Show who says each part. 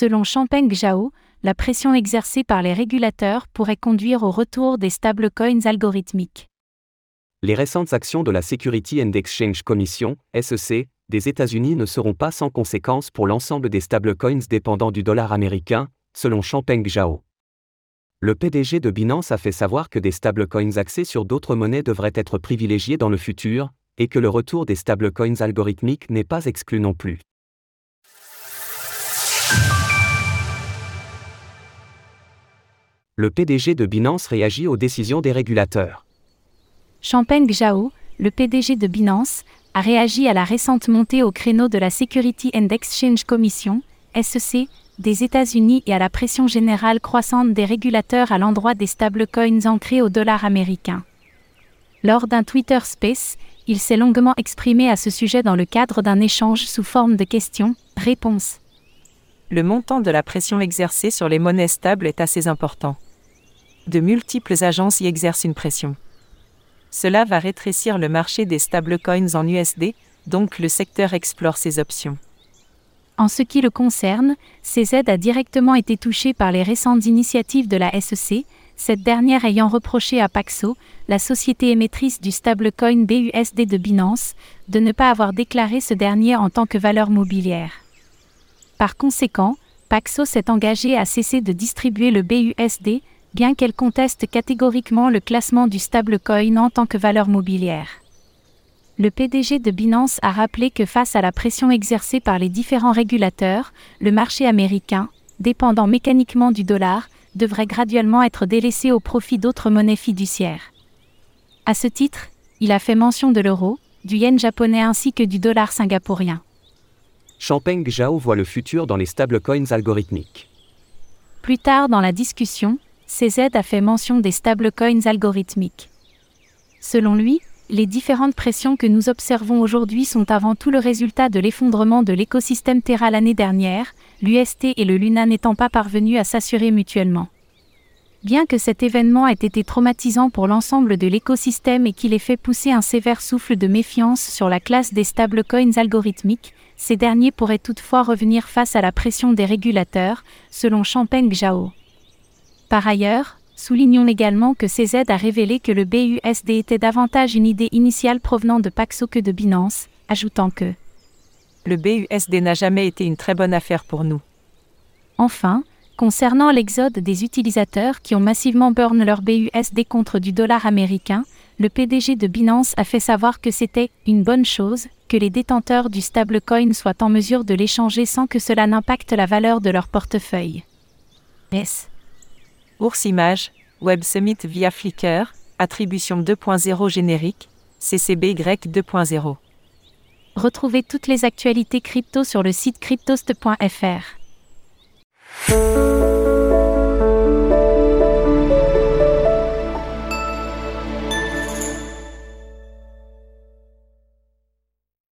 Speaker 1: Selon Champeng Zhao, la pression exercée par les régulateurs pourrait conduire au retour des stablecoins algorithmiques.
Speaker 2: Les récentes actions de la Security and Exchange Commission, SEC, des États-Unis ne seront pas sans conséquences pour l'ensemble des stablecoins dépendant du dollar américain, selon Champeng Zhao. Le PDG de Binance a fait savoir que des stablecoins axés sur d'autres monnaies devraient être privilégiés dans le futur, et que le retour des stablecoins algorithmiques n'est pas exclu non plus. Le PDG de Binance réagit aux décisions des régulateurs.
Speaker 1: Champeng Zhao, le PDG de Binance, a réagi à la récente montée au créneau de la Security and Exchange Commission, SEC, des États-Unis et à la pression générale croissante des régulateurs à l'endroit des stablecoins ancrés au dollar américain. Lors d'un Twitter Space, il s'est longuement exprimé à ce sujet dans le cadre d'un échange sous forme de questions-réponses.
Speaker 3: Le montant de la pression exercée sur les monnaies stables est assez important. De multiples agences y exercent une pression. Cela va rétrécir le marché des stablecoins en USD, donc le secteur explore ses options.
Speaker 1: En ce qui le concerne, CZ a directement été touché par les récentes initiatives de la SEC, cette dernière ayant reproché à Paxo, la société émettrice du stablecoin BUSD de Binance, de ne pas avoir déclaré ce dernier en tant que valeur mobilière. Par conséquent, Paxo s'est engagé à cesser de distribuer le BUSD, bien qu'elle conteste catégoriquement le classement du stablecoin en tant que valeur mobilière. Le PDG de Binance a rappelé que face à la pression exercée par les différents régulateurs, le marché américain, dépendant mécaniquement du dollar, devrait graduellement être délaissé au profit d'autres monnaies fiduciaires. À ce titre, il a fait mention de l'euro, du yen japonais ainsi que du dollar singapourien.
Speaker 2: Champeng Zhao voit le futur dans les stablecoins algorithmiques.
Speaker 1: Plus tard dans la discussion, CZ a fait mention des stablecoins algorithmiques. Selon lui, les différentes pressions que nous observons aujourd'hui sont avant tout le résultat de l'effondrement de l'écosystème Terra l'année dernière, l'UST et le Luna n'étant pas parvenus à s'assurer mutuellement. Bien que cet événement ait été traumatisant pour l'ensemble de l'écosystème et qu'il ait fait pousser un sévère souffle de méfiance sur la classe des stablecoins algorithmiques, ces derniers pourraient toutefois revenir face à la pression des régulateurs, selon Champeng Zhao. Par ailleurs, soulignons également que CZ a révélé que le BUSD était davantage une idée initiale provenant de Paxo que de Binance, ajoutant que
Speaker 3: Le BUSD n'a jamais été une très bonne affaire pour nous.
Speaker 1: Enfin, concernant l'exode des utilisateurs qui ont massivement burn leur BUSD contre du dollar américain, le PDG de Binance a fait savoir que c'était une bonne chose que les détenteurs du stablecoin soient en mesure de l'échanger sans que cela n'impacte la valeur de leur portefeuille. S.
Speaker 3: Ours Image, Web Summit via Flickr, attribution 2.0 générique, CCBY 2.0.
Speaker 1: Retrouvez toutes les actualités crypto sur le site cryptost.fr.